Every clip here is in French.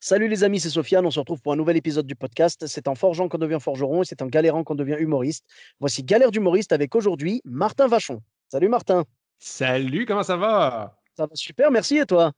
Salut les amis, c'est Sofiane. On se retrouve pour un nouvel épisode du podcast. C'est en forgeant qu'on devient forgeron et c'est en galérant qu'on devient humoriste. Voici Galère d'humoriste avec aujourd'hui Martin Vachon. Salut Martin. Salut, comment ça va? Ça va super, merci et toi?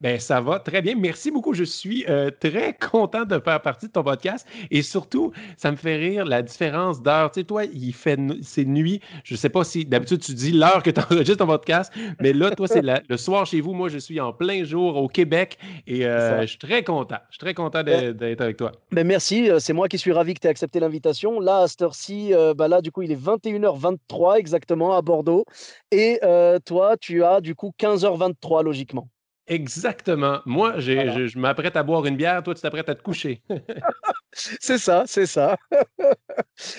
Ben, ça va très bien. Merci beaucoup. Je suis euh, très content de faire partie de ton podcast. Et surtout, ça me fait rire la différence d'heure. Tu sais, toi, il fait c'est nuit. Je ne sais pas si d'habitude tu dis l'heure que tu enregistres ton podcast, mais là, toi, c'est le soir chez vous. Moi, je suis en plein jour au Québec et euh, je suis très content. Je suis très content d'être avec toi. Ben, merci. Euh, c'est moi qui suis ravi que tu aies accepté l'invitation. Là, à cette heure-ci, ben là, du coup, il est 21h23 exactement à Bordeaux. Et toi, tu as du coup 15h23 logiquement. Exactement. Moi, je, m'apprête à boire une bière, toi, tu t'apprêtes à te coucher. c'est ça, c'est ça.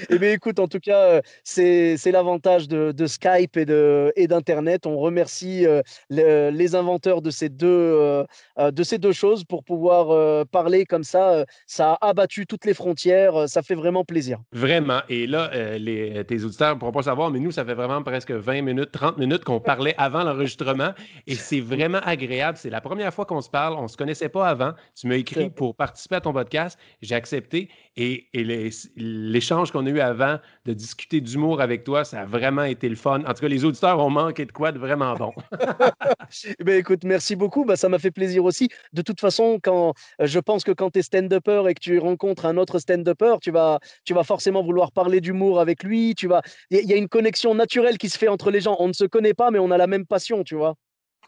eh bien, écoute, en tout cas, euh, c'est l'avantage de, Skype et d'Internet. Et On remercie euh, les inventeurs de ces, deux, euh, de ces deux choses pour pouvoir parler comme ça. Ça a abattu toutes les frontières. Ça fait vraiment plaisir. Vraiment. Et là, les, tes auditeurs ne pourront pas savoir, mais nous, ça fait vraiment presque 20 minutes, 30 minutes qu'on parlait avant l'enregistrement. Et c'est vraiment agréable c'est la première fois qu'on se parle. On ne se connaissait pas avant. Tu m'as écrit pour participer à ton podcast. J'ai accepté. Et, l'échange qu'on a eu avant de discuter d'humour avec toi, ça a vraiment été le fun. En tout cas, les auditeurs ont manqué de quoi de vraiment bon. eh bien, écoute, merci beaucoup. Ben, ça m'a fait plaisir aussi. De toute façon, quand je pense que quand tu es stand-upper et que tu rencontres un autre stand-upper, tu vas, tu vas forcément vouloir parler d'humour avec lui. Tu vas... Il y a une connexion naturelle qui se fait entre les gens. On ne se connaît pas, mais on a la même passion, tu vois.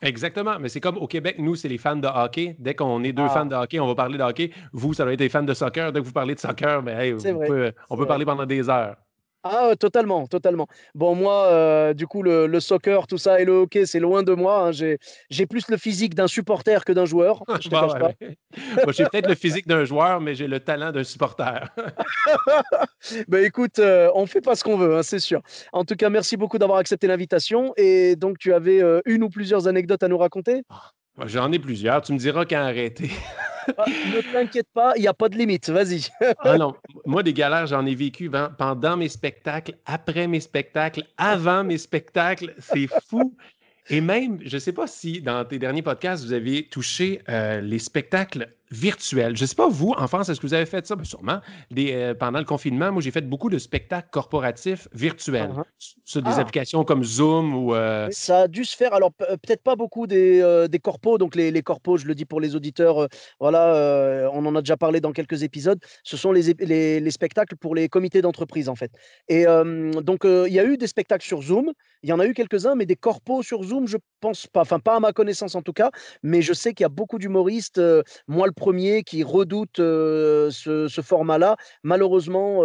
Exactement, mais c'est comme au Québec, nous, c'est les fans de hockey. Dès qu'on est deux fans ah. de hockey, on va parler de hockey. Vous, ça doit être des fans de soccer. Dès que vous parlez de soccer, mais ben, on peut parler pendant des heures. Ah, totalement, totalement. Bon, moi, euh, du coup, le, soccer, tout ça et le hockey, c'est loin de moi. Hein. J'ai plus le physique d'un supporter que d'un joueur. Je bah, j'ai peut-être le physique d'un joueur, mais j'ai le talent d'un supporter. ben, écoute, euh, on fait pas ce qu'on veut, hein, c'est sûr. En tout cas, merci beaucoup d'avoir accepté l'invitation. Et donc, tu avais euh, une ou plusieurs anecdotes à nous raconter? Ah, J'en ai plusieurs. Tu me diras quand arrêter. Ah, ne t'inquiète pas, il n'y a pas de limite. Vas-y. ah non, moi, des galères, j'en ai vécu pendant mes spectacles, après mes spectacles, avant mes spectacles. C'est fou. Et même, je ne sais pas si dans tes derniers podcasts, vous avez touché euh, les spectacles virtuels. Je ne sais pas, vous, en France, est-ce que vous avez fait ça? Ben, sûrement. Euh, pendant le confinement, moi, j'ai fait beaucoup de spectacles corporatifs virtuels uh-huh. sur des ah. applications comme Zoom ou. Euh, ça a dû se faire. Alors, peut-être pas beaucoup des, des corpos. Donc, les, les, corpos, je le dis pour les auditeurs, voilà, on en a déjà parlé dans quelques épisodes. Ce sont les, les, les spectacles pour les comités d'entreprise, en fait. Et donc, il y a eu des spectacles sur Zoom. Il y en a eu quelques-uns, mais des corpos sur Zoom, je pense pas. Enfin, pas à ma connaissance en tout cas. Mais je sais qu'il y a beaucoup d'humoristes, moi le premier, qui redoutent ce, format-là. Malheureusement,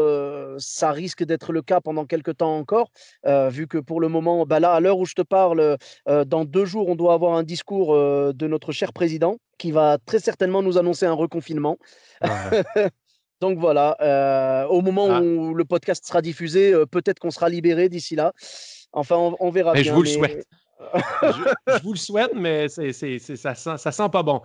ça risque d'être le cas pendant quelques temps encore, vu que pour le moment, bah là, à l'heure où je te parle, dans deux jours, on doit avoir un discours de notre cher président qui va très certainement nous annoncer un reconfinement. Donc voilà, au moment ah. où le podcast sera diffusé, peut-être qu'on sera libéré d'ici là. Enfin, on, verra bien. Je vous le souhaite. je, vous le souhaite, mais c'est, ça, sent, ça sent pas bon.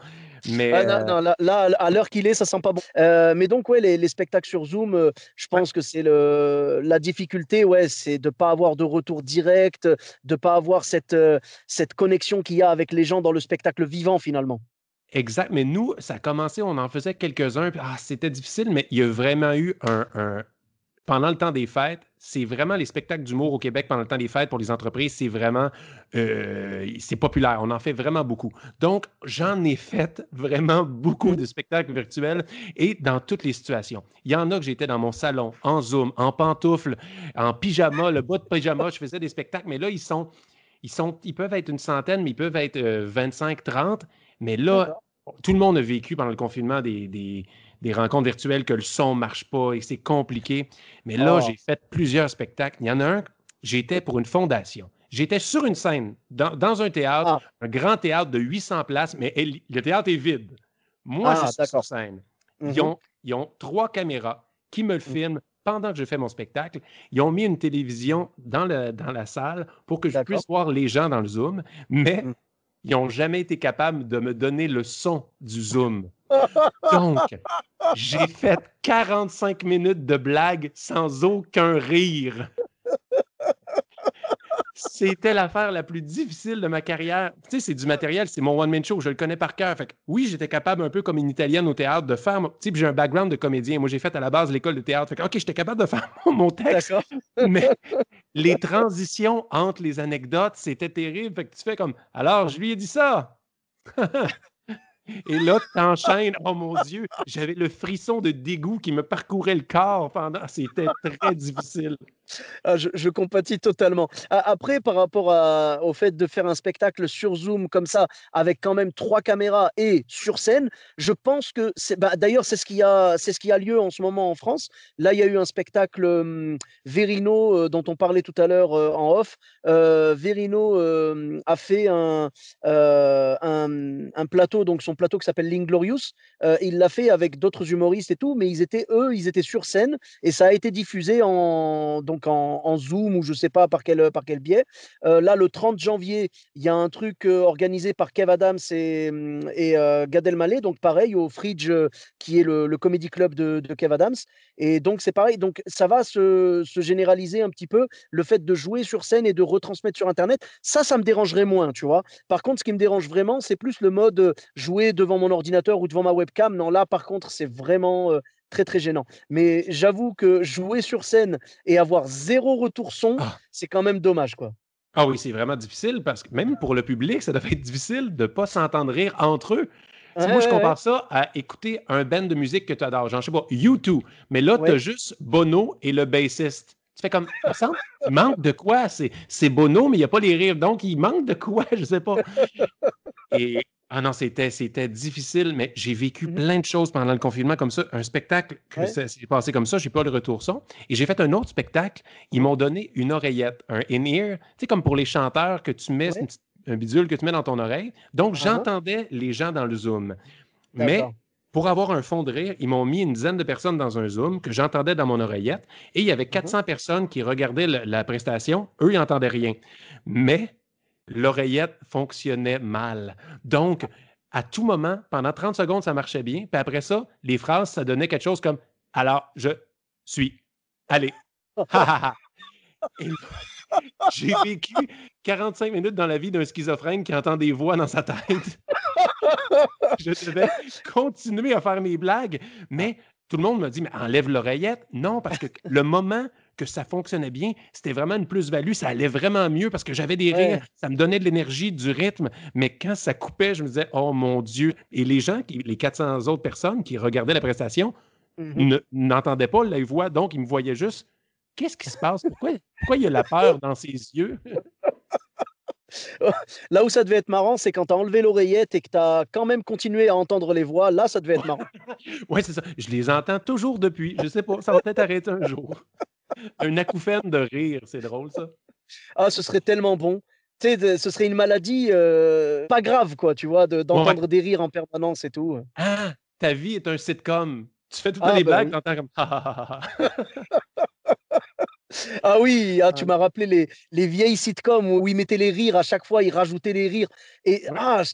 Mais, ah, non, euh, là, à l'heure qu'il est, ça sent pas bon. Euh, mais donc, ouais, les, spectacles sur Zoom, euh, je pense que c'est le, la difficulté, ouais, c'est de ne pas avoir de retour direct, de ne pas avoir cette, cette connexion qu'il y a avec les gens dans le spectacle vivant, finalement. Exact, mais nous, ça a commencé, on en faisait quelques-uns, ah, c'était difficile, mais il y a vraiment eu un pendant le temps des fêtes, c'est vraiment les spectacles d'humour au Québec pendant le temps des fêtes pour les entreprises, c'est vraiment euh, c'est populaire. On en fait vraiment beaucoup. Donc, j'en ai fait vraiment beaucoup de spectacles virtuels et dans toutes les situations. Il y en a que j'étais dans mon salon, en Zoom, en pantoufles, en pyjama, le bas de pyjama, je faisais des spectacles, mais là, ils sont, ils sont, ils peuvent être une centaine, mais ils peuvent être 25, euh, 30. Mais là, tout le monde a vécu pendant le confinement des des rencontres virtuelles que le son ne marche pas et c'est compliqué. Mais là, ah. j'ai fait plusieurs spectacles. Il y en a un, j'étais pour une fondation. J'étais sur une scène, dans, un théâtre, Ah. un grand théâtre de 800 places, mais elle- le théâtre est vide. Moi, Ah, je suis sur scène. Mhm. Ils, ont, ils ont trois caméras qui me le filment pendant que je fais mon spectacle. Ils ont mis une télévision dans, le, dans la salle pour que je puisse voir les gens dans le Zoom, mais Mhm. Ils n'ont jamais été capables de me donner le son du Zoom. Donc, j'ai fait 45 minutes de blagues sans aucun rire. C'était l'affaire la plus difficile de ma carrière. Tu sais, c'est du matériel, c'est mon one-man show, je le connais par cœur. Fait que oui, j'étais capable, un peu comme une italienne au théâtre, de faire. mon- Tu sais, j'ai un background de comédien. Moi, j'ai fait à la base l'école de théâtre. Fait que, OK, j'étais capable de faire mon texte, mais les transitions entre les anecdotes, c'était terrible. Fait que tu fais comme Alors, je lui ai dit ça. Et là, tu enchaînes. Oh mon Dieu, j'avais le frisson de dégoût qui me parcourait le corps pendant. C'était très difficile. Ah, je, compatis totalement. Après, par rapport au fait de faire un spectacle sur Zoom comme ça, avec quand même trois caméras et sur scène, je pense que bah, D'ailleurs, c'est ce qui a, lieu en ce moment en France. Là, il y a eu un spectacle Verino euh, dont on parlait tout à l'heure euh, en off. Euh, Verino euh, a fait un, un, plateau, donc son plateau qui s'appelle L'Inglorious. Il l'a fait avec d'autres humoristes et tout, mais ils étaient eux, ils étaient sur scène et ça a été diffusé en donc en, Zoom ou je sais pas par quel par quel biais. Euh, là, le 30 janvier, il y a un truc euh, organisé par Kev Adams et, hum, et euh, Gad Elmaleh, donc pareil au Fridge, qui est le, le comedy club de, Kev Adams. Et donc c'est pareil, donc ça va se, se généraliser un petit peu le fait de jouer sur scène et de retransmettre sur Internet. Ça, ça me dérangerait moins, tu vois. Par contre, ce qui me dérange vraiment, c'est plus le mode jouer devant mon ordinateur ou devant ma webcam. Non, là, par contre, c'est vraiment très très gênant. Mais j'avoue que jouer sur scène et avoir zéro retour son, Ah. c'est quand même dommage, quoi. Ah oui, c'est vraiment difficile parce que même pour le public, ça doit être difficile de ne pas s'entendre rire entre eux. Ouais, moi, je ouais, compare ça à écouter un band de musique que tu adores. Genre, je sais pas, U2. Mais là, tu as juste Bono et le bassiste. Tu fais comme, il manque de quoi? C'est Bono, mais il n'y a pas les rires. Donc, il manque de quoi? Je sais pas. Et, ah non, c'était c'était difficile, mais j'ai vécu Mhm. plein de choses pendant le confinement comme ça. Un spectacle que Ouais. s'est passé comme ça, j'ai pas le retour son. Et j'ai fait un autre spectacle. Ils m'ont donné une oreillette, un in-ear. Tu sais, comme pour les chanteurs que tu mets, Ouais. une petite- un bidule que tu mets dans ton oreille. Donc, Ah ah. j'entendais les gens dans le Zoom. Mais. Pour avoir un fond de rire, ils m'ont mis une dizaine de personnes dans un Zoom que j'entendais dans mon oreillette. Et il y avait 400 personnes qui regardaient le- la prestation. Eux, ils n'entendaient rien. Mais l'oreillette fonctionnait mal. Donc, à tout moment, pendant 30 secondes, ça marchait bien. Puis après ça, les phrases, ça donnait quelque chose comme Alors, je suis. Allez. J'ai vécu 45 minutes dans la vie d'un schizophrène qui entend des voix dans sa tête. Je devais continuer à faire mes blagues, mais tout le monde m'a dit, mais enlève l'oreillette. Non, parce que le moment que ça fonctionnait bien, c'était vraiment une plus-value. Ça allait vraiment mieux parce que j'avais des Ouais. rires, ça me donnait de l'énergie, du rythme. Mais quand ça coupait, je me disais, oh mon Dieu. Et les gens, qui- les 400 autres personnes qui regardaient la prestation, Mhm. ne- n'entendaient pas la voix, donc ils me voyaient juste. Qu'est-ce qui se passe? Pourquoi, pourquoi il y a la peur dans ses yeux? Là où ça devait être marrant, c'est quand tu as enlevé l'oreillette et que tu as quand même continué à entendre les voix. Là, ça devait être marrant. Oui, c'est ça. Je les entends toujours depuis. Je sais pas, ça va peut-être arrêter un jour. Un acouphène de rire, c'est drôle ça. Ah, ce serait tellement bon. Tu sais, de- ce serait une maladie euh, pas grave, quoi, tu vois, de- d'entendre des rires en permanence et tout. Ah, ta vie est un sitcom. Tu fais tout le Ah, les ben blagues, oui. t'entends comme ah, ah, ah, ah. Ah oui, ah, tu Ouais. m'as rappelé les, les vieilles sitcoms où ils mettaient les rires à chaque fois, ils rajoutaient les rires. Et Ouais. ah, je-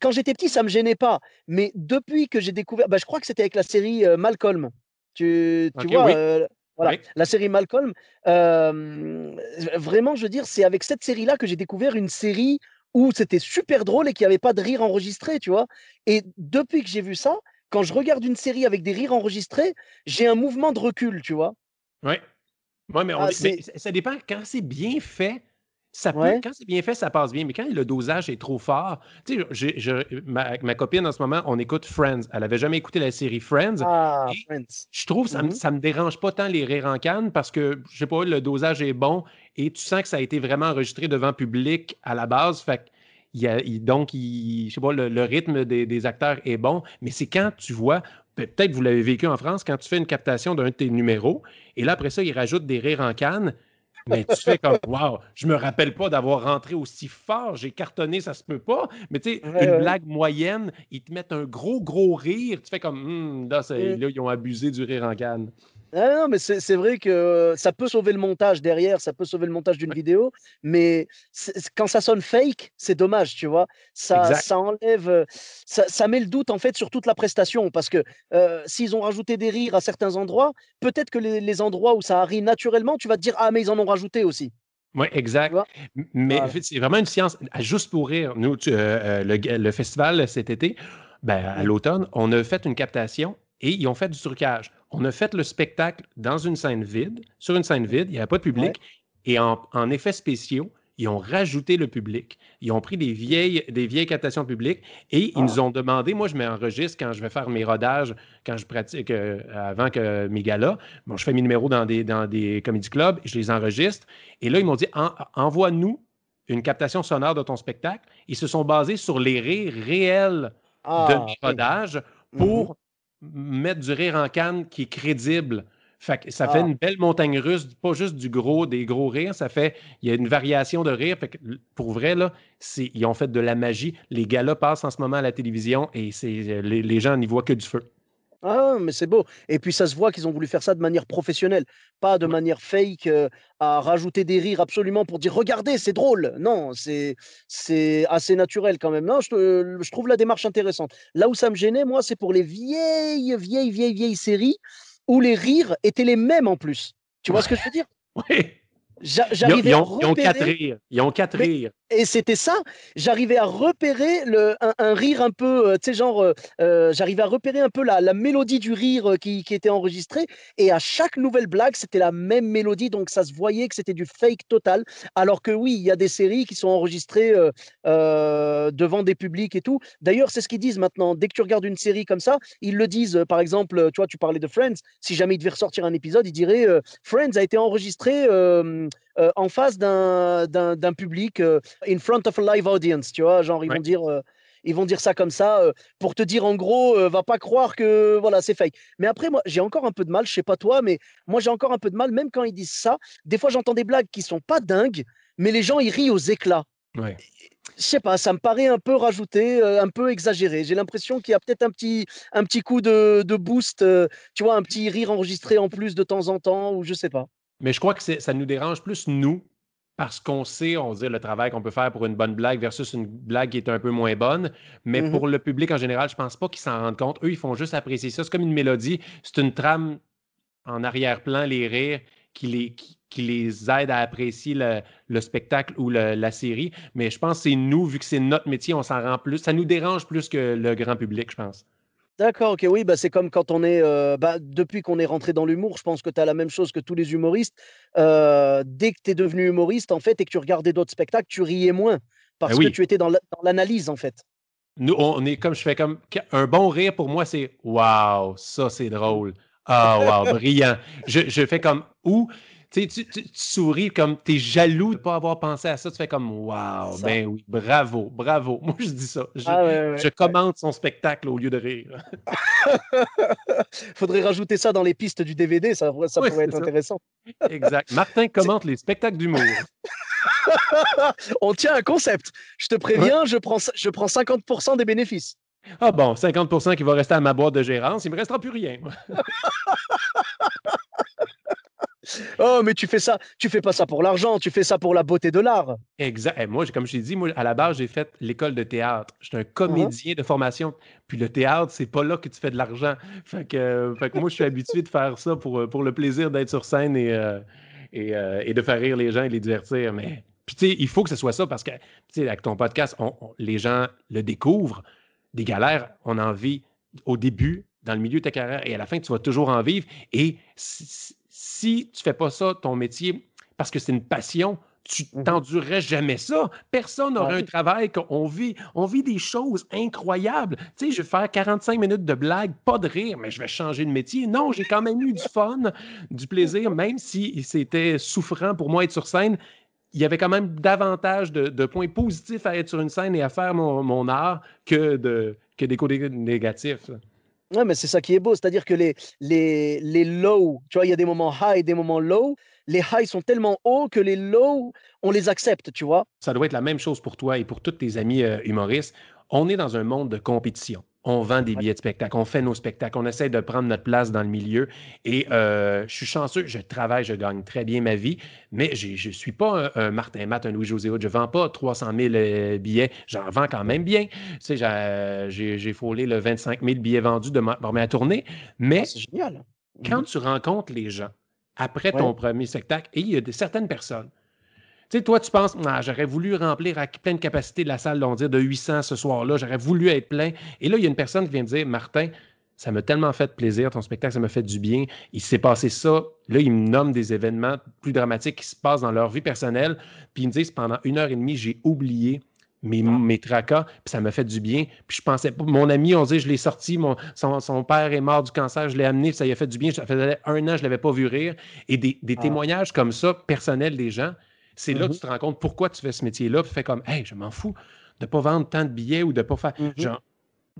quand j'étais petit, ça me gênait pas. Mais depuis que j'ai découvert, bah, je crois que c'était avec la série euh, Malcolm. Tu, tu vois, oui. euh, voilà, Oui. la série Malcolm. euh, vraiment, je veux dire, c'est avec cette série-là que j'ai découvert une série où c'était super drôle et qu'il n'y avait pas de rire enregistré, tu vois? Et depuis que j'ai vu ça, quand je regarde une série avec des rires enregistrés, j'ai un mouvement de recul, tu vois? Ouais. Mais, on Ah, mais ça- dépend. Quand c'est bien fait, ça peut, Ouais. quand c'est bien fait, ça passe bien. Mais quand le dosage est trop fort, tu sais, ma, ma copine en ce moment, on écoute Friends. Elle avait jamais écouté la série Friends. Ah, Friends. Je trouve que ça, Mhm. ça me dérange pas tant les rires en canne parce que, je sais pas, le dosage est bon et tu sens que ça a été vraiment enregistré devant public à la base. Fait il y a- il- donc, il- je sais pas, le, le rythme des, des acteurs est bon, mais c'est quand tu vois, peut- peut-être vous l'avez vécu en France, quand tu fais une captation d'un de tes numéros et là, après ça, ils rajoutent des rires en canne. Mais tu fais comme, waouh, je me rappelle pas d'avoir rentré aussi fort, j'ai cartonné, ça se peut pas. Mais tu sais, une blague moyenne, ils te mettent un gros, gros rire. Tu fais comme, hum, là, mm. là, ils ont abusé du rire en canne. Ah non, mais c'est vrai que ça peut sauver le montage derrière, ça peut sauver le montage d'une vidéo, mais quand ça sonne fake, c'est dommage, tu vois. Ça, ça enlève, ça, ça, met le doute en fait sur toute la prestation, parce que s'ils ont rajouté des rires à certains endroits, peut-être que les, endroits où ça arrive naturellement, tu vas te dire ah mais ils en ont rajouté aussi. Oui, exact. Mais c'est vraiment une science. Juste pour rire, nous, le, le, festival cet été, ben, à l'automne, on a fait une captation et ils ont fait du trucage. On a fait le spectacle dans une scène vide, sur une scène vide, il n'y avait pas de public, et en, effets spéciaux, ils ont rajouté le public. Ils ont pris des vieilles, des vieilles captations publiques et ils nous ah. ont demandé, moi je m'enregistre quand je vais faire mes rodages, quand je pratique, euh, avant que mes galas. Bon, je fais mes numéros dans des, dans des comédie clubs, je les enregistre. Et là, ils m'ont dit, envoie-nous une captation sonore de ton spectacle. Ils se sont basés sur les rires réels de ah, mes rodages pour mhm mettre du rire en canne qui est crédible. ça fait ah. une belle montagne russe, pas juste du gros, des gros rires, ça fait, il y a une variation de rire. pour vrai, là, ils ont fait de la magie. Les gars-là passent en ce moment à la télévision et les, les gens n'y voient que du feu. Ah, mais c'est beau. Et puis ça se voit qu'ils ont voulu faire ça de manière professionnelle, pas de manière fake, à rajouter des rires absolument pour dire regardez, c'est drôle. Non, c'est c'est assez naturel quand même. Non, je, je trouve la démarche intéressante. Là où ça me gênait, moi, c'est pour les vieilles, vieilles, vieilles, vieilles séries où les rires étaient les mêmes en plus. Tu vois ce que je veux dire? Oui. J'arrivais ils, ont quatre rires. Ils ont quatre rires et c'était ça. J'arrivais à repérer le, un, rire un peu, euh, tu sais, genre, euh, euh, j'arrivais à repérer un peu la, la mélodie du rire qui, qui, était enregistrée. Et à chaque nouvelle blague, c'était la même mélodie. Donc ça se voyait que c'était du fake total. Alors que oui, il y a des séries qui sont enregistrées devant des publics et tout. D'ailleurs, c'est ce qu'ils disent maintenant. Dès que tu regardes une série comme ça, ils le disent. Par exemple, tu vois, tu parlais de Friends. Si jamais il devait ressortir un épisode, ils diraient Friends a été enregistré en face d'un public in front of a live audience, tu vois, genre ils vont dire euh, ils vont dire ça comme ça euh, pour te dire en gros euh, va pas croire que voilà, c'est fake. Mais après moi, j'ai encore un peu de mal, je sais pas toi mais moi j'ai encore un peu de mal même quand ils disent ça, des fois j'entends des blagues qui sont pas dingues mais les gens ils rient aux éclats. Ouais. Je sais pas, ça me paraît un peu rajouté, un peu exagéré. J'ai l'impression qu'il y a peut-être un petit, un petit coup de, de boost, tu vois, un petit rire enregistré en plus de temps en temps, ou je sais pas. Mais je crois que ça nous dérange plus, nous, parce qu'on sait, on dit le travail qu'on peut faire pour une bonne blague versus une blague qui est un peu moins bonne. Mais mmh pour le public en général, je pense pas qu'ils s'en rendent compte. Eux, ils font juste apprécier ça. C'est comme une mélodie. C'est une trame en arrière-plan, les rires, qui les, qui, les aide à apprécier le, spectacle ou la série. Mais je pense que c'est nous, vu que c'est notre métier, on s'en rend plus. Ça nous dérange plus que le grand public, je pense. D'accord, OK, oui, bah, c'est comme quand on est, bah, depuis qu'on est rentré dans l'humour, je pense que tu as la même chose que tous les humoristes. dès que tu es devenu humoriste, en fait, et que tu regardais d'autres spectacles, tu riais moins bah parce que tu étais dans l'analyse, en fait. Nous, on est comme je fais comme un bon rire pour moi, c'est waouh, ça c'est drôle. Ah, waouh, brillant. Je, je fais comme ou tu, tu, tu, souris comme tu es jaloux de ne pas avoir pensé à ça. Tu fais comme Waouh, ben oui, bravo, bravo. Moi, je dis ça. Je, ah, commande son spectacle au lieu de rire. Faudrait rajouter ça dans les pistes du DVD, ça, ça pourrait être intéressant. exact. Martin commente les spectacles d'humour. On tient un concept. Je te préviens, je, prends, je prends 50% des bénéfices. Ah bon, 50% qui va rester à ma boîte de gérance, il ne me restera plus rien. Oh, mais tu fais ça, tu fais pas ça pour l'argent, tu fais ça pour la beauté de l'art. Exact. Et moi, comme je t'ai dit, à la base, j'ai fait l'école de théâtre. Je suis un comédien de formation. Puis le théâtre, c'est pas là que tu fais de l'argent. Fait que, moi, je suis habitué de faire ça pour, pour le plaisir d'être sur scène et, euh, euh, et, de faire rire les gens et les divertir. Mais il faut que ce soit ça parce que, tu sais, avec ton podcast, les gens le découvrent. Des galères, on en vit au début, dans le milieu de ta carrière, et à la fin, tu vas toujours en vivre. Et tu fais pas ça, ton métier, parce que c'est une passion, tu mmh t'endurerais jamais ça. Personne n'aurait un travail qu'on vit. On vit des choses incroyables. Tu sais, je vais faire 45 minutes de blague, pas de rire, mais je vais changer de métier. Non, j'ai quand même eu du fun, du plaisir, même si c'était souffrant pour moi être sur scène. Il y avait quand même davantage de, points positifs à être sur une scène et à faire mon, art que, de, que des côtés négatifs. Ouais, mais c'est ça qui est beau, c'est-à-dire que les, les, les low, tu vois, il y a des moments high et des moments low. Les highs sont tellement hauts que les low, on les accepte, tu vois. Ça doit être la même chose pour toi et pour tous tes amis euh, humoristes. On est dans un monde de compétition on vend des billets de spectacle, on fait nos spectacles, on essaie de prendre notre place dans le milieu. Et euh, je suis chanceux, je travaille, je gagne très bien ma vie, mais je ne suis pas un, Martin Matt, un Louis-José Je ne vends pas 300 000 euh, billets, j'en vends quand même bien. Tu sais, j'ai frôlé le 25 000 billets vendus de ma, ma tournée. Mais ah, génial. quand mhm. tu rencontres les gens après ton premier spectacle, et il y a certaines personnes tu sais, toi, tu penses, ah, j'aurais voulu remplir à pleine capacité de la salle, on dire, de 800 ce soir-là, j'aurais voulu être plein. Et là, il y a une personne qui vient me dire, Martin, ça m'a tellement fait plaisir, ton spectacle, ça m'a fait du bien. Il s'est passé ça. Là, ils me nomment des événements plus dramatiques qui se passent dans leur vie personnelle. Puis ils me disent, pendant une heure et demie, j'ai oublié mes, mes tracas, puis ça m'a fait du bien. Puis je pensais pas, mon ami, on dit, je l'ai sorti, mon, son, père est mort du cancer, je l'ai amené, puis ça lui a fait du bien. Ça faisait un an, je ne l'avais pas vu rire. Et des, des ah. témoignages comme ça, personnels des gens, c'est là que mmh tu te rends compte pourquoi tu fais ce métier-là. Tu fais comme, hey, je m'en fous de ne pas vendre tant de billets ou de ne pas faire. Mmh genre,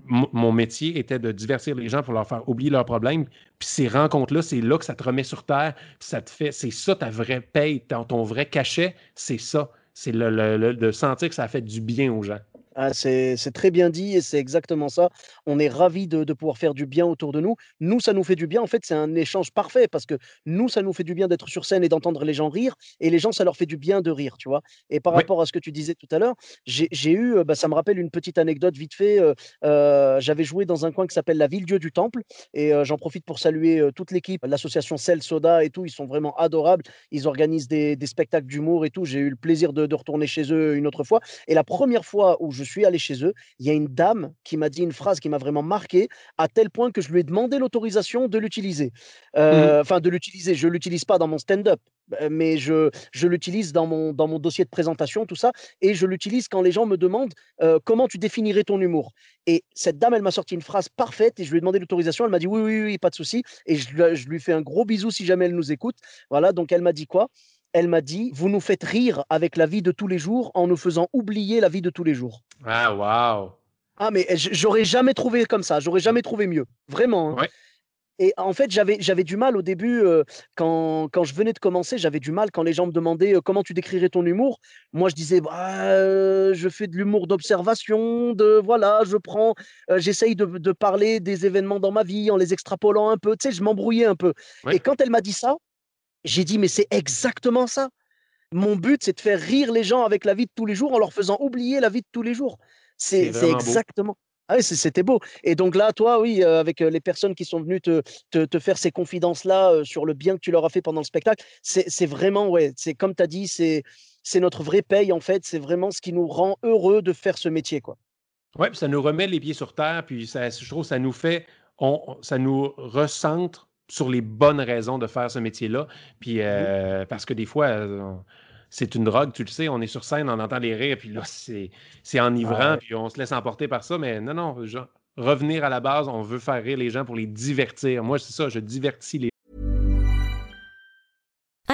mon métier était de divertir les gens pour leur faire oublier leurs problèmes. Puis ces rencontres-là, c'est là que ça te remet sur terre. ça te fait, c'est ça ta vraie paye, ton, ton vrai cachet, c'est ça. C'est le, de sentir que ça fait du bien aux gens. Ah, c'est très bien dit et c'est exactement ça. On est ravis de, de pouvoir faire du bien autour de nous. Nous, ça nous fait du bien. En fait, c'est un échange parfait parce que nous, ça nous fait du bien d'être sur scène et d'entendre les gens rire. Et les gens, ça leur fait du bien de rire, tu vois. Et par rapport à ce que tu disais tout à l'heure, j'ai eu, bah, ça me rappelle une petite anecdote vite fait. J'avais joué dans un coin qui s'appelle la Ville-Dieu du Temple. Et j'en profite pour saluer toute l'équipe, l'association Cell Soda et tout. Ils sont vraiment adorables. Ils organisent des, des spectacles d'humour et tout. J'ai eu le plaisir de, de retourner chez eux une autre fois. Et la première fois où je je suis allé chez eux, il y a une dame qui m'a dit une phrase qui m'a vraiment marqué, à tel point que je lui ai demandé l'autorisation de l'utiliser. Mmh euh, enfin, de l'utiliser. Je ne l'utilise pas dans mon stand-up, euh, mais je, je l'utilise dans mon, dans mon dossier de présentation, tout ça, et je l'utilise quand les gens me demandent euh, comment tu définirais ton humour. Et cette dame, elle m'a sorti une phrase parfaite et je lui ai demandé l'autorisation. Elle m'a dit oui, oui, oui, pas de souci. Et je, je lui fais un gros bisou si jamais elle nous écoute. Voilà, donc elle m'a dit quoi? Elle m'a dit Vous nous faites rire avec la vie de tous les jours en nous faisant oublier la vie de tous les jours. Ah, waouh Ah, mais j'aurais jamais trouvé comme ça, j'aurais jamais trouvé mieux. Vraiment. Hein. Et en fait, j'avais, j'avais du mal au début, euh, quand, quand, je venais de commencer, j'avais du mal quand les gens me demandaient euh, comment tu décrirais ton humour. Moi, je disais, bah, euh, je fais de l'humour d'observation, de voilà, je prends, j'essaye de, de, parler des événements dans ma vie en les extrapolant un peu. Tu sais, je m'embrouillais un peu. Et quand elle m'a dit ça, j'ai dit, mais c'est exactement ça. Mon but, c'est de faire rire les gens avec la vie de tous les jours en leur faisant oublier la vie de tous les jours. C'est exactement. Ah oui, c'était beau. Et donc là, toi, oui, euh, avec euh, les personnes qui sont venues te, te, faire ces confidences-là euh, sur le bien que tu leur as fait pendant le spectacle, c'est vraiment, ouais, c'est comme tu as dit, c'est notre vraie paye, en fait. C'est vraiment ce qui nous rend heureux de faire ce métier, quoi. Oui, ça nous remet les pieds sur terre, puis ça, je trouve ça nous fait, on, ça nous recentre sur les bonnes raisons de faire ce métier-là. Puis, euh, parce que des fois, euh, c'est une drogue, tu le sais, on est sur scène, on entend les rires, puis là, c'est, enivrant, puis on se laisse emporter par ça. Mais non, non, revenir à la base, on veut faire rire les gens pour les divertir. Moi, c'est ça, je divertis les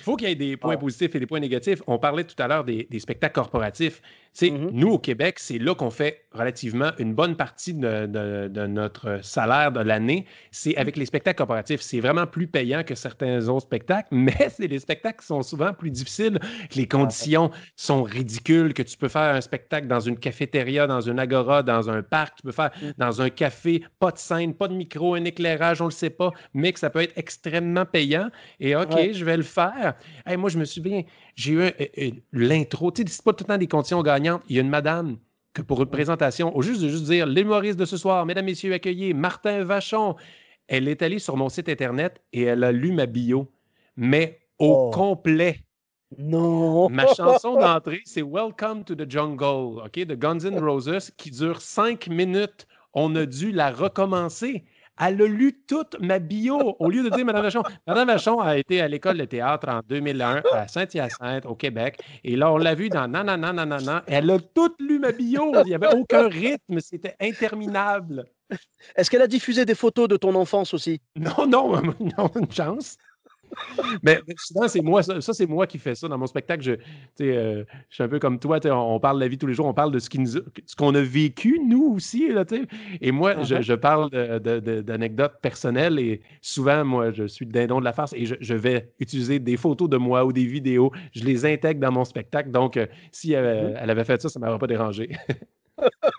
Il faut qu'il y ait des points positifs et des points négatifs. On parlait tout à l'heure des, des spectacles corporatifs. Mm-hmm. Nous, au Québec, c'est là qu'on fait relativement une bonne partie de, notre salaire de l'année. C'est avec les spectacles corporatifs. C'est vraiment plus payant que certains autres spectacles, mais c'est des spectacles qui sont souvent plus difficiles. Les conditions sont ridicules, que tu peux faire un spectacle dans une cafétéria, dans une agora, dans un parc, tu peux faire mm. dans un café, pas de scène, pas de micro, un éclairage, on ne le sait pas, mais que ça peut être extrêmement payant. Et OK, je vais le faire. moi, je me souviens, j'ai eu euh, euh, l'intro. Tu sais, c'est pas tout le temps des conditions gagnantes. Il y a une madame que pour une présentation, au juste de juste dire l'humoriste de ce soir, mesdames, messieurs, accueillez Martin Vachon. Elle est allée sur mon site internet et elle a lu ma bio, mais au oh. complet. Non. Ma chanson d'entrée, c'est Welcome to the Jungle, OK, de Guns N' Roses, qui dure cinq minutes. On a dû la recommencer. Elle a lu toute ma bio au lieu de dire Madame Vachon. Madame Vachon a été à l'école de théâtre en 2001 à Saint-Hyacinthe, au Québec. Et là, on l'a vu dans Nanana, Nanana. Elle a toute lu ma bio. Il n'y avait aucun rythme. C'était interminable. Est-ce qu'elle a diffusé des photos de ton enfance aussi? Non, non, non, une chance. Mais, souvent, c'est moi, ça, c'est moi qui fais ça dans mon spectacle. Je, euh, je suis un peu comme toi, on, parle de la vie tous les jours, on parle de ce, qui nous, ce qu'on a vécu, nous aussi. Là, et moi, je, uh-huh. parle d'anecdotes personnelles et souvent, moi, je suis le dindon de la farce et je, vais utiliser des photos de moi ou des vidéos. Je les intègre dans mon spectacle. Donc, euh, si elle, mm-hmm. elle, avait fait ça, ça ne m'aurait pas dérangé.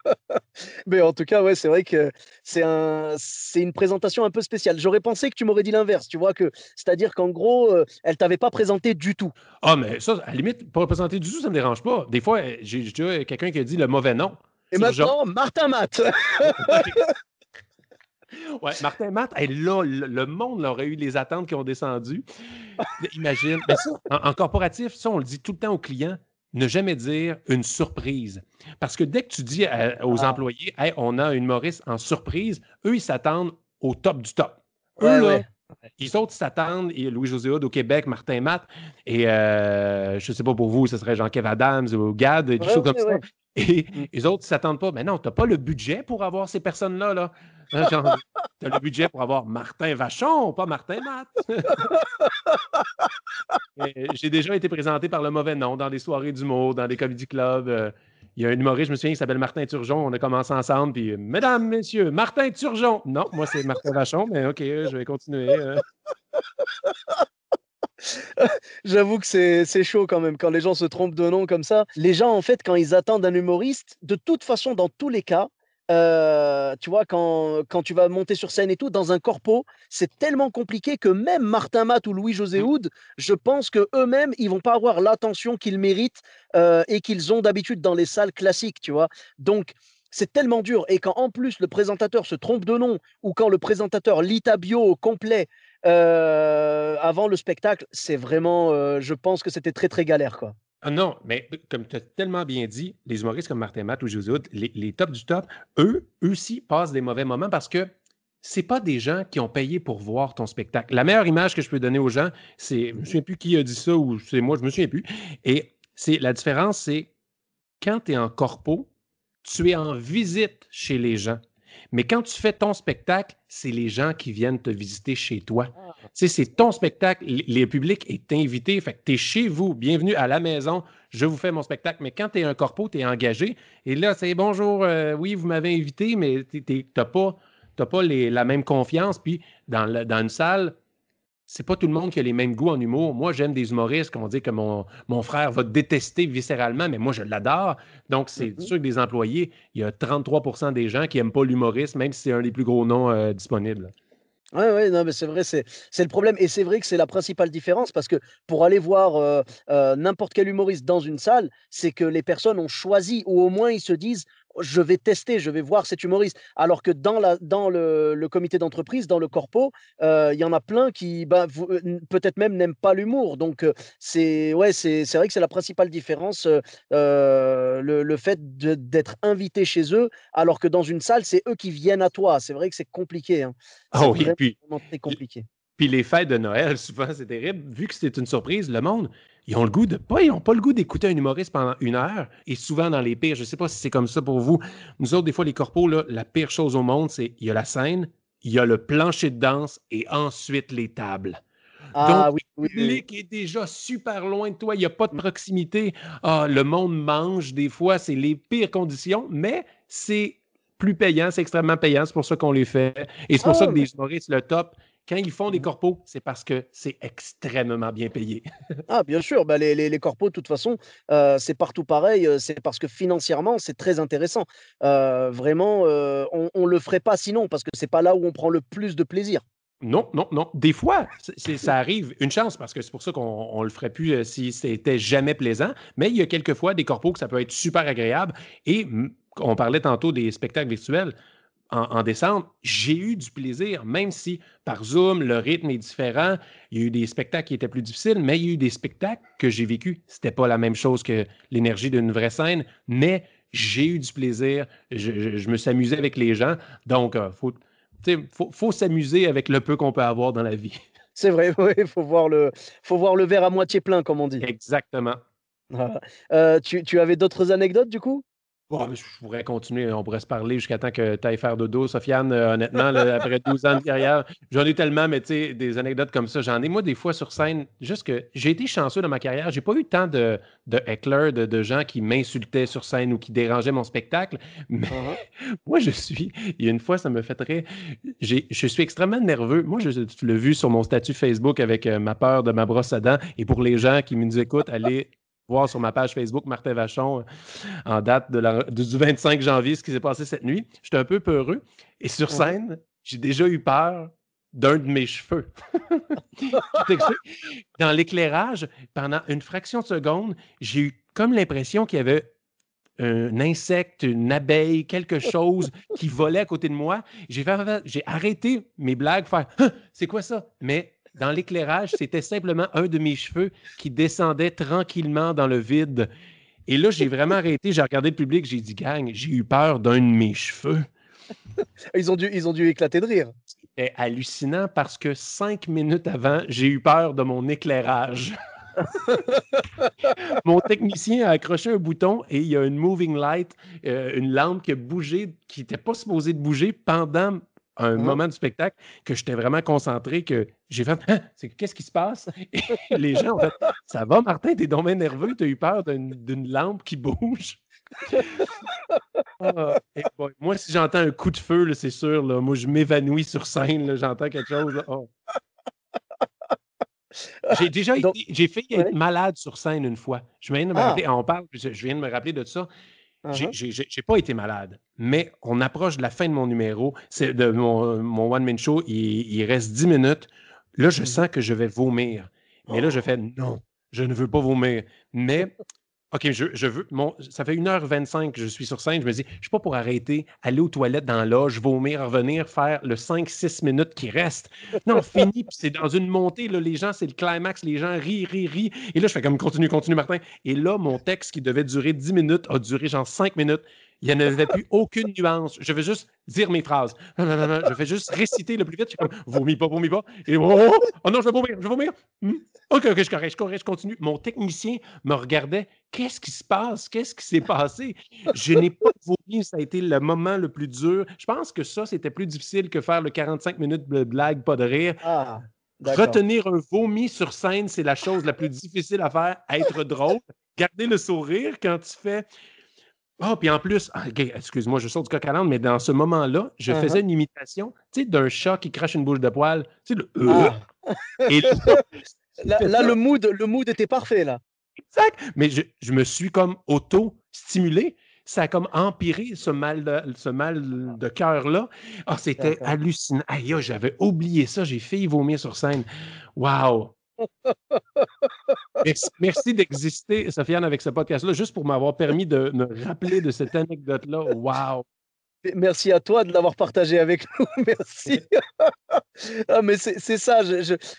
Mais en tout cas, ouais, c'est vrai que c'est un, c'est une présentation un peu spéciale. J'aurais pensé que tu m'aurais dit l'inverse, tu vois, que c'est-à-dire qu'en gros, euh, elle t'avait pas présenté du tout. Ah, mais ça, à la limite, pas présenter du tout, ça me dérange pas. Des fois, j'ai déjà quelqu'un qui a dit le mauvais nom. Et maintenant, Martin Matt. ouais, Martin Matt, là, le, monde aurait eu les attentes qui ont descendu. Imagine. Mais ça, en corporatif, ça, on le dit tout le temps aux clients ne jamais dire une surprise. Parce que dès que tu dis aux ah. employés, hey, on a une Maurice en surprise, eux, ils s'attendent au top du top. Eux, là, ils autres s'attendent, Louis-José Hood au Québec, Martin Matt, et euh, je ne sais pas pour vous, ce serait Jean-Kev Adams ou Gad, des choses comme ça. Et mm. les autres ne s'attendent pas. Mais non, tu n'as pas le budget pour avoir ces personnes-là. Là. Hein, tu as le budget pour avoir Martin Vachon, pas Martin Matt. J'ai déjà été présenté par le mauvais nom dans des soirées d'humour, dans des comedy clubs. Euh, il y a un humoriste, je me souviens, qui s'appelle Martin Turgeon. On a commencé ensemble. Puis, mesdames, messieurs, Martin Turgeon. Non, moi, c'est Martin Vachon, mais OK, je vais continuer. J'avoue que c'est chaud quand même quand les gens se trompent de nom comme ça. Les gens, en fait, quand ils attendent un humoriste, de toute façon, dans tous les cas, euh, tu vois, quand, quand, tu vas monter sur scène et tout, dans un corpo, c'est tellement compliqué que même Martin Matt ou Louis-José mmh. Houd, je pense que eux-mêmes, ils vont pas avoir l'attention qu'ils méritent euh, et qu'ils ont d'habitude dans les salles classiques, tu vois. Donc, c'est tellement dur. Et quand en plus le présentateur se trompe de nom ou quand le présentateur lit ta bio au complet euh, avant le spectacle, c'est vraiment, je pense que c'était très très galère, quoi. Ah non, mais comme tu as tellement bien dit, les humoristes comme Martin Matt ou José les, les tops du top, eux, eux aussi passent des mauvais moments parce que c'est pas des gens qui ont payé pour voir ton spectacle. La meilleure image que je peux donner aux gens, c'est, je me souviens plus qui a dit ça ou c'est moi, je me souviens plus. Et c'est la différence, c'est quand tu es en corpo, tu es en visite chez les gens. Mais quand tu fais ton spectacle, c'est les gens qui viennent te visiter chez toi. Ah. c'est ton spectacle. Le public est invité. Fait que tu es chez vous. Bienvenue à la maison. Je vous fais mon spectacle. Mais quand tu es un corpo, tu es engagé. Et là, c'est bonjour, euh, oui, vous m'avez invité, mais tu n'as pas, pas la même confiance. Puis dans, dans une salle, c'est pas tout le monde qui a les mêmes goûts en humour. Moi, j'aime des humoristes qu'on dit que mon, mon, frère va détester viscéralement, mais moi, je l'adore. Donc, c'est mm-hmm. sûr que des employés, il y a 33 des gens qui n'aiment pas l'humoriste, même si c'est un des plus gros noms euh, disponibles. Oui, ouais, non, mais c'est vrai, c'est le problème. Et c'est vrai que c'est la principale différence parce que pour aller voir euh, euh, n'importe quel humoriste dans une salle, c'est que les personnes ont choisi ou au moins ils se disent je vais tester, je vais voir cet humoriste. Alors que dans, la, dans le, comité d'entreprise, dans le corpo, euh, il y en a plein qui bah, euh, peut-être même n'aiment pas l'humour. Donc euh, c'est ouais, c'est vrai que c'est la principale différence, le, fait d'être invité chez eux, alors que dans une salle, c'est eux qui viennent à toi. C'est vrai que c'est compliqué. Hein. Ah oui, puis, très compliqué. Puis les fêtes de Noël, souvent, c'est terrible. Vu que c'était une surprise, le monde, ils ont le goût de pas, ils n'ont pas le goût d'écouter un humoriste pendant une heure. Et souvent dans les pires, je ne sais pas si c'est comme ça pour vous. Nous autres, des fois, les corpos, là, la pire chose au monde, c'est il y a la scène, il y a le plancher de danse et ensuite les tables. Ah, Donc, oui, le public est déjà super loin de toi, il n'y a pas de proximité. Ah, le monde mange, des fois, c'est les pires conditions, mais c'est plus payant, c'est extrêmement payant, c'est pour ça qu'on les fait. Et c'est pour ça que des humoristes, le top, quand ils font des mmh. corpos, c'est parce que c'est extrêmement bien payé. ah, bien sûr. Bah, les, les, corpos, de toute façon, euh, c'est partout pareil. Euh, c'est parce que financièrement, c'est très intéressant. Euh, vraiment, on ne le ferait pas sinon, parce que c'est pas là où on prend le plus de plaisir. Non, non, non. Des fois, ça arrive, une chance, parce que c'est pour ça qu'on ne le ferait plus si c'était jamais plaisant. Mais il y a quelques fois des corpos que ça peut être super agréable. Et on parlait tantôt des spectacles virtuels en, décembre, j'ai eu du plaisir, même si par Zoom, le rythme est différent. Il y a eu des spectacles qui étaient plus difficiles, mais il y a eu des spectacles que j'ai vécu. C'était pas la même chose que l'énergie d'une vraie scène, mais j'ai eu du plaisir. Je, me suis amusé avec les gens. Donc, il euh, faut, faut, s'amuser avec le peu qu'on peut avoir dans la vie. C'est vrai, il faut, voir le, faut voir le verre à moitié plein, comme on dit. Exactement. Euh, tu, tu avais d'autres anecdotes du coup? Je pourrais continuer, on pourrait se parler jusqu'à temps que tu ailles faire dodo, Sofiane. Euh, honnêtement, après 12 ans de carrière, j'en ai tellement, mais tu sais, des anecdotes comme ça, j'en ai moi des fois sur scène. Juste que j'ai été chanceux dans ma carrière, j'ai pas eu tant de, de heckler, de, gens qui m'insultaient sur scène ou qui dérangeaient mon spectacle. Mais uh-huh. moi, je suis, il y a une fois, ça me fait très. Je suis extrêmement nerveux. Moi, je, tu l'as vu sur mon statut Facebook avec euh, ma peur de ma brosse à dents. Et pour les gens qui nous écoutent, allez voir sur ma page Facebook Martin Vachon euh, en date de du 25 janvier ce qui s'est passé cette nuit. J'étais un peu peureux. Et sur scène, j'ai déjà eu peur d'un de mes cheveux. Dans l'éclairage, pendant une fraction de seconde, j'ai eu comme l'impression qu'il y avait un insecte, une abeille, quelque chose qui volait à côté de moi. J'ai j'ai arrêté mes blagues, faire hein, c'est quoi ça? Mais dans l'éclairage, c'était simplement un de mes cheveux qui descendait tranquillement dans le vide. Et là, j'ai vraiment arrêté, j'ai regardé le public, j'ai dit, gang, j'ai eu peur d'un de mes cheveux. ils, ont dû, ils ont dû éclater de rire. C'était hallucinant parce que cinq minutes avant, j'ai eu peur de mon éclairage. Mon technicien a accroché un bouton et il y a une moving light, euh, une lampe qui a bougé, qui n'était pas supposée de bouger pendant un mmh moment du spectacle que j'étais vraiment concentré, que j'ai fait hein, qu'est-ce qui se passe? Et les gens ont fait Ça va, Martin, t'es donc nerveux, t'as eu peur d'une lampe qui bouge. Ah, moi, si j'entends un coup de feu, c'est sûr, là, moi je m'évanouis sur scène, j'entends quelque chose. Oh. J'ai déjà j'ai fait être malade sur scène une fois. Je viens de me ah! rappeler, on parle, je, viens de me rappeler de ça. Uh-huh. J'ai pas été malade, mais on approche de la fin de mon numéro, c'est de mon, mon one-man show, il, reste 10 minutes. Là, je mm-hmm. sens que je vais vomir. Mais là, je oh! fais non, je ne veux pas vomir. Mais OK, je, veux. Mon, ça fait 1h25 que je suis sur scène. Je me dis, je ne suis pas pour arrêter, aller aux toilettes dans l'âge, vomir, revenir, faire le 5-6 minutes qui reste. Non, fini. c'est dans une montée. Là, les gens, c'est le climax. Les gens rient, rient, rient. Et là, je fais comme continue, continue, Martin. Et là, mon texte qui devait durer 10 minutes a duré genre 5 minutes. Il n'y en avait plus aucune nuance. Je vais juste dire mes phrases. Je vais juste réciter le plus vite. Je suis comme, vomis pas, vomis pas. Et oh, oh, oh, non, je vais vomir, je vais vomir. Hmm? OK, OK, je corrige, je je continue. Mon technicien me regardait. Qu'est-ce qui se passe? Qu'est-ce qui s'est passé? Je n'ai pas vomi. Ça a été le moment le plus dur. Je pense que ça, c'était plus difficile que faire le 45 minutes de blague, pas de rire. Ah, Retenir un vomi sur scène, c'est la chose la plus difficile à faire. Être drôle. Garder le sourire quand tu fais ah, puis en plus, ah, excuse-moi, je sors du coq à mais dans ce moment-là, je uh-huh. faisais une imitation, tu sais, d'un chat qui crache une bouche de poil. Tu sais, le ah. Et là, le, mood, le mood était parfait, là. Exact. Mais je, me suis comme auto-stimulé. Ça a comme empiré ce mal de, ce mal de cœur-là. Ah, c'était hallucinant. Aïe, j'avais oublié ça. J'ai fait vomir sur scène. Waouh! Merci, d'exister, Sofiane, avec ce podcast-là, juste pour m'avoir permis de me rappeler de cette anecdote-là. Wow! Merci à toi de l'avoir partagé avec nous. Merci. ah, mais c'est ça,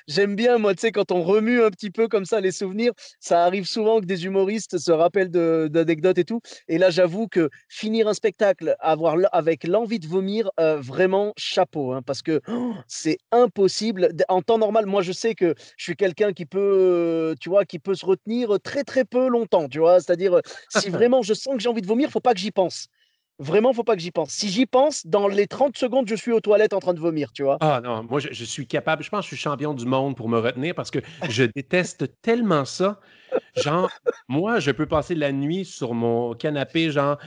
j'aime bien, moi, tu sais, quand on remue un petit peu comme ça les souvenirs, ça arrive souvent que des humoristes se rappellent d'anecdotes et tout. Et là, j'avoue que finir un spectacle avoir, avec l'envie de vomir, euh, vraiment chapeau, hein, parce que oh, c'est impossible. En temps normal, moi, je sais que je suis quelqu'un qui peut, tu vois, qui peut se retenir très, très peu longtemps, tu vois. C'est-à-dire, si vraiment je sens que j'ai envie de vomir, faut pas que j'y pense. Vraiment, faut pas que j'y pense. Si j'y pense, dans les 30 secondes, je suis aux toilettes en train de vomir, tu vois. Ah non, moi, je, suis capable. Je pense que je suis champion du monde pour me retenir parce que je déteste tellement ça. Genre, moi, je peux passer la nuit sur mon canapé, genre,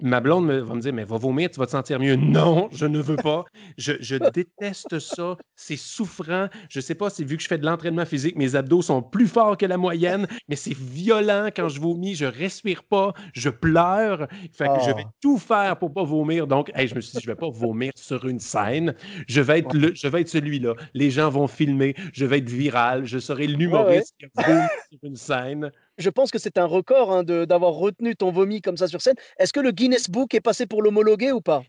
ma blonde va me dire, mais va vomir, tu vas te sentir mieux. Non, je ne veux pas. Je, déteste ça. C'est souffrant. Je sais pas si vu que je fais de l'entraînement physique, mes abdos sont plus forts que la moyenne, mais c'est violent quand je vomis. Je respire pas, je pleure. Fait que je vais ah. tout faire pour pas vomir. Donc, je me suis dit, je vais pas vomir sur une scène. Je vais être, le, je vais être celui-là. Les gens vont filmer. Je vais être viral. Je serai l'humoriste vomit sur une scène je pense que c'est un record hein, d'avoir retenu ton vomi comme ça sur scène. Est-ce que le Guinness Book est passé pour l'homologuer ou pas?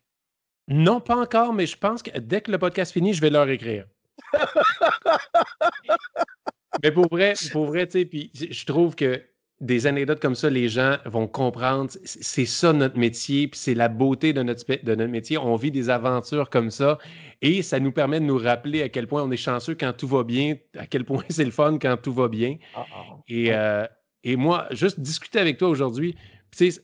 Non, pas encore, mais je pense que dès que le podcast finit, je vais leur écrire. mais pour vrai, pour vrai, tu sais, puis je trouve que des anecdotes comme ça, les gens vont comprendre. C'est ça notre métier, puis c'est la beauté de notre, de notre métier. On vit des aventures comme ça et ça nous permet de nous rappeler à quel point on est chanceux quand tout va bien, à quel point c'est le fun quand tout va bien. Ah, ah. Et, euh, et, moi, juste discuter avec toi aujourd'hui,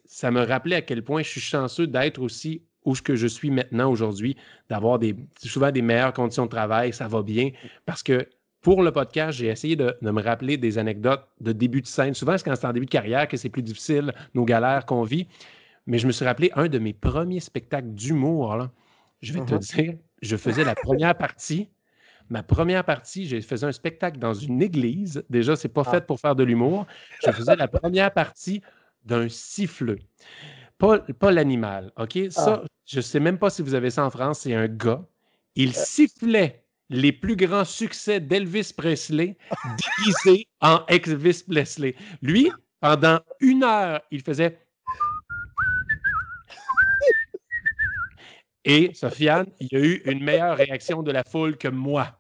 ça me rappelait à quel point je suis chanceux d'être aussi où que je suis maintenant aujourd'hui, d'avoir des, souvent des meilleures conditions de travail, ça va bien, parce que pour le podcast, j'ai essayé de, me rappeler des anecdotes de début de scène. Souvent, c'est quand c'est en début de carrière que c'est plus difficile, nos galères qu'on vit. Mais je me suis rappelé un de mes premiers spectacles d'humour. Je vais te uh-huh. dire, je faisais la première partie. Ma première partie, je faisais un spectacle dans une église. Déjà, c'est pas ah. fait pour faire de l'humour. Je faisais la première partie d'un siffleux. Pas, pas l'animal, OK? Ça, ah. je sais même pas si vous avez ça en France. C'est un gars. Il euh. sifflait les plus grands succès d'Elvis Presley déguisé en ex-Elvis Presley. Lui, pendant une heure, il faisait. Et Sofiane, il y a eu une meilleure réaction de la foule que moi.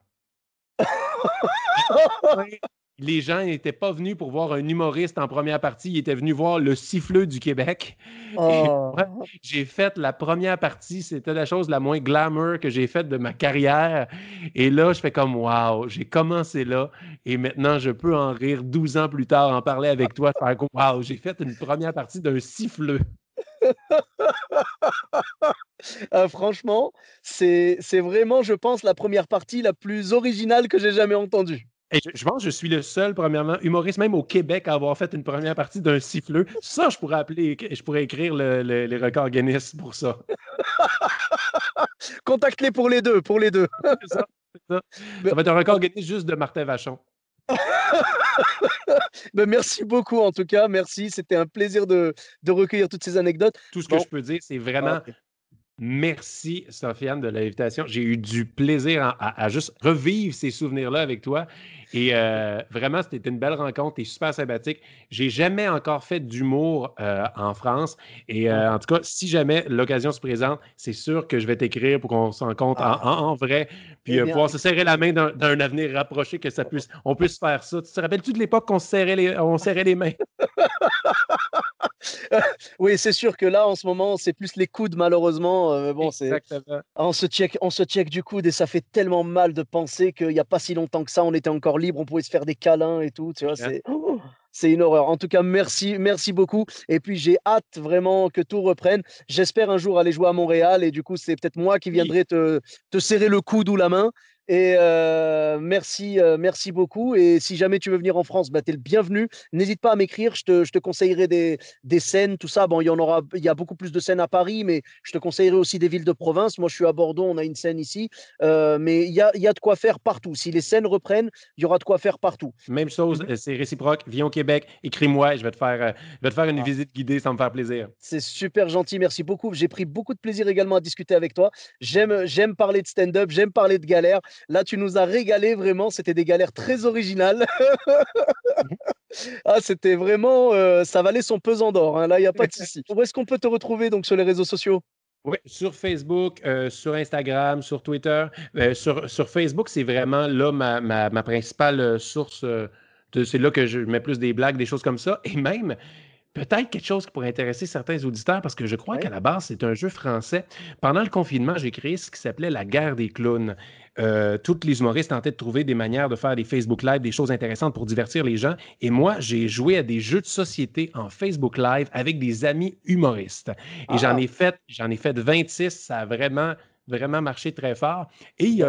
les gens n'étaient pas venus pour voir un humoriste en première partie, ils étaient venus voir le siffleux du Québec. Oh. J'ai fait la première partie, c'était la chose la moins glamour que j'ai faite de ma carrière. Et là, je fais comme wow, j'ai commencé là et maintenant je peux en rire 12 ans plus tard, en parler avec toi, faire comme wow, j'ai fait une première partie d'un siffleux. Ah, franchement, c'est vraiment, je pense, la première partie la plus originale que j'ai jamais entendue je, pense que je suis le seul, premièrement, humoriste, même au Québec, à avoir fait une première partie d'un siffleux. Ça, je pourrais appeler, je pourrais écrire les records Guinness pour ça. Contacte-les pour les deux, pour les deux. ça. ça va être un record Guinness juste de Martin Vachon. ben merci beaucoup en tout cas, merci. C'était un plaisir de, recueillir toutes ces anecdotes. Tout ce que je peux dire, c'est vraiment ah, Merci, Sofiane, de l'invitation. J'ai eu du plaisir à, juste revivre ces souvenirs-là avec toi. Et euh, vraiment, c'était une belle rencontre. Es super sympathique. J'ai jamais encore fait d'humour euh, en France. Et euh, en tout cas, si jamais l'occasion se présente, c'est sûr que je vais t'écrire pour qu'on se rencontre en, ah. vrai. Puis eh pouvoir se serrer la main d'un avenir rapproché, que ça puisse, on puisse faire ça. Tu te rappelles-tu de l'époque qu'on serrait les, on serrait les mains? oui, c'est sûr que là, en ce moment, c'est plus les coudes, malheureusement. bon, c'est. On se check, on se check du coude et ça fait tellement mal de penser qu'il n'y a pas si longtemps que ça, on était encore libre, on pouvait se faire des câlins et tout. Tu vois, c'est. Oh, c'est une horreur. En tout cas, merci, merci beaucoup. Et puis, j'ai hâte vraiment que tout reprenne. J'espère un jour aller jouer à Montréal. Et du coup, c'est peut-être moi qui viendrai te, te serrer le coude ou la main. Et euh, merci, euh, merci beaucoup. Et si jamais tu veux venir en France, bah, tu es le bienvenu. N'hésite pas à m'écrire. Je te, je te conseillerai des, des, scènes, tout ça. Bon, il y en aura, il y a beaucoup plus de scènes à Paris, mais je te conseillerai aussi des villes de province. Moi, je suis à Bordeaux, on a une scène ici. Euh, mais il y a, y a, de quoi faire partout. Si les scènes reprennent, il y aura de quoi faire partout. Même chose, mmh c'est réciproque. Viens au Québec, écris-moi. Je vais te faire, je vais te faire une ah. visite guidée, ça me faire plaisir. C'est super gentil. Merci beaucoup. J'ai pris beaucoup de plaisir également à discuter avec toi. J'aime parler de stand-up, j'aime parler de galère. Là, tu nous as régalé vraiment. C'était des galères très originales. ah, c'était vraiment, euh, ça valait son pesant d'or. Hein. Là, il n'y a pas de souci. Où est-ce qu'on peut te retrouver donc sur les réseaux sociaux? Sur Facebook, euh, sur Instagram, sur Twitter. Euh, sur, sur, Facebook, c'est vraiment là ma, ma, ma principale source. c'est là que je mets plus des blagues, des choses comme ça. Et même, peut-être quelque chose qui pourrait intéresser certains auditeurs parce que je crois qu'à la base, c'est un jeu français. Pendant le confinement, j'ai créé ce qui s'appelait la guerre des clowns. Euh, toutes les humoristes tentaient de trouver des manières de faire des Facebook Live, des choses intéressantes pour divertir les gens. Et moi, j'ai joué à des jeux de société en Facebook Live avec des amis humoristes. Et j'en ah! ai fait, j'en ai fait 26. Ça a vraiment vraiment marché très fort. Et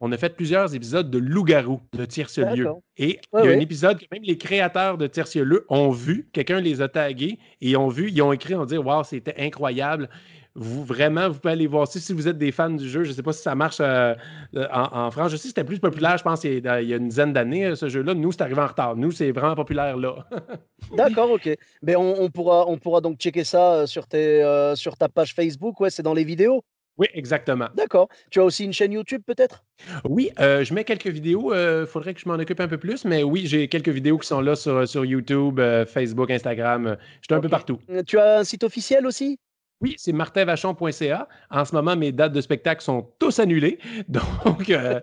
on a fait plusieurs épisodes de Loup-garou de Tierce-Lieu. Et il y a un épisode que même les créateurs de Tierce-Lieu ont vu, quelqu'un les a tagués et ils ont vu, ils ont écrit, on dit Waouh, c'était incroyable vous vraiment, vous pouvez aller voir si, si vous êtes des fans du jeu. Je ne sais pas si ça marche euh, euh, en, France. Je sais que c'était plus populaire, je pense, il y a, une dizaine d'années, euh, ce jeu-là. Nous, c'est arrivé en retard. Nous, c'est vraiment populaire là. D'accord, OK. Mais on, pourra, on pourra donc checker ça sur, tes, sur ta page Facebook. Ouais, c'est dans les vidéos. Oui, exactement. D'accord. Tu as aussi une chaîne YouTube peut-être? Oui, je mets quelques vidéos. Il faudrait que je m'en occupe un peu plus, mais oui, j'ai quelques vidéos qui sont là sur, sur YouTube, Facebook, Instagram. je suis un peu partout. Tu as un site officiel aussi? Oui, c'est martinvachon.ca. En ce moment, mes dates de spectacle sont tous annulées. Donc, euh,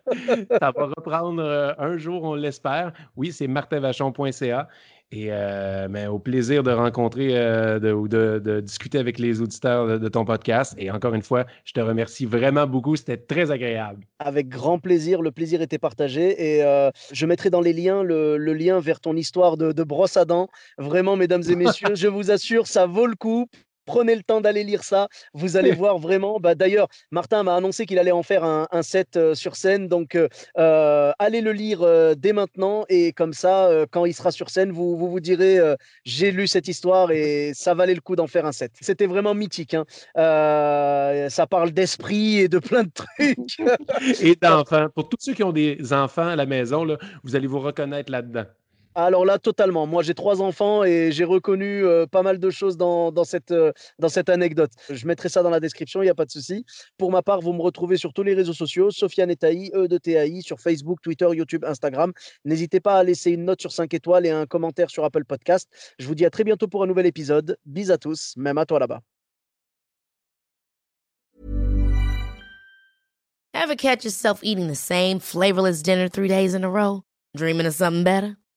ça va reprendre euh, un jour, on l'espère. Oui, c'est martinvachon.ca. Et euh, mais au plaisir de rencontrer ou de, discuter avec les auditeurs de, ton podcast. Et encore une fois, je te remercie vraiment beaucoup. C'était très agréable. Avec grand plaisir. Le plaisir était partagé. Et je mettrai dans les liens le, lien vers ton histoire de, de brosse à dents. Vraiment, mesdames et messieurs, je vous assure, ça vaut le coup. Prenez le temps d'aller lire ça. Vous allez voir vraiment. Bah, D'ailleurs, Martin m'a annoncé qu'il allait en faire un, set euh, sur scène. Donc, euh, euh, allez le lire dès maintenant. Et comme ça, quand il sera sur scène, vous vous, vous direz J'ai lu cette histoire et ça valait le coup d'en faire un set. C'était vraiment mythique. Hein. ça parle d'esprit et de plein de trucs. et d'enfants. Pour tous ceux qui ont des enfants à la maison, là, vous allez vous reconnaître là-dedans. Alors là, totalement. Moi, j'ai trois enfants et j'ai reconnu euh, pas mal de choses dans, cette, euh, dans cette anecdote. Je mettrai ça dans la description, il n'y a pas de souci. Pour ma part, vous me retrouvez sur tous les réseaux sociaux, Sofiane Etaï, E de TAI, sur Facebook, Twitter, YouTube, Instagram. N'hésitez pas à laisser une note sur 5 étoiles et un commentaire sur Apple Podcast. Je vous dis à très bientôt pour un nouvel épisode. Bis à tous, même à toi là-bas. Dreaming of something better?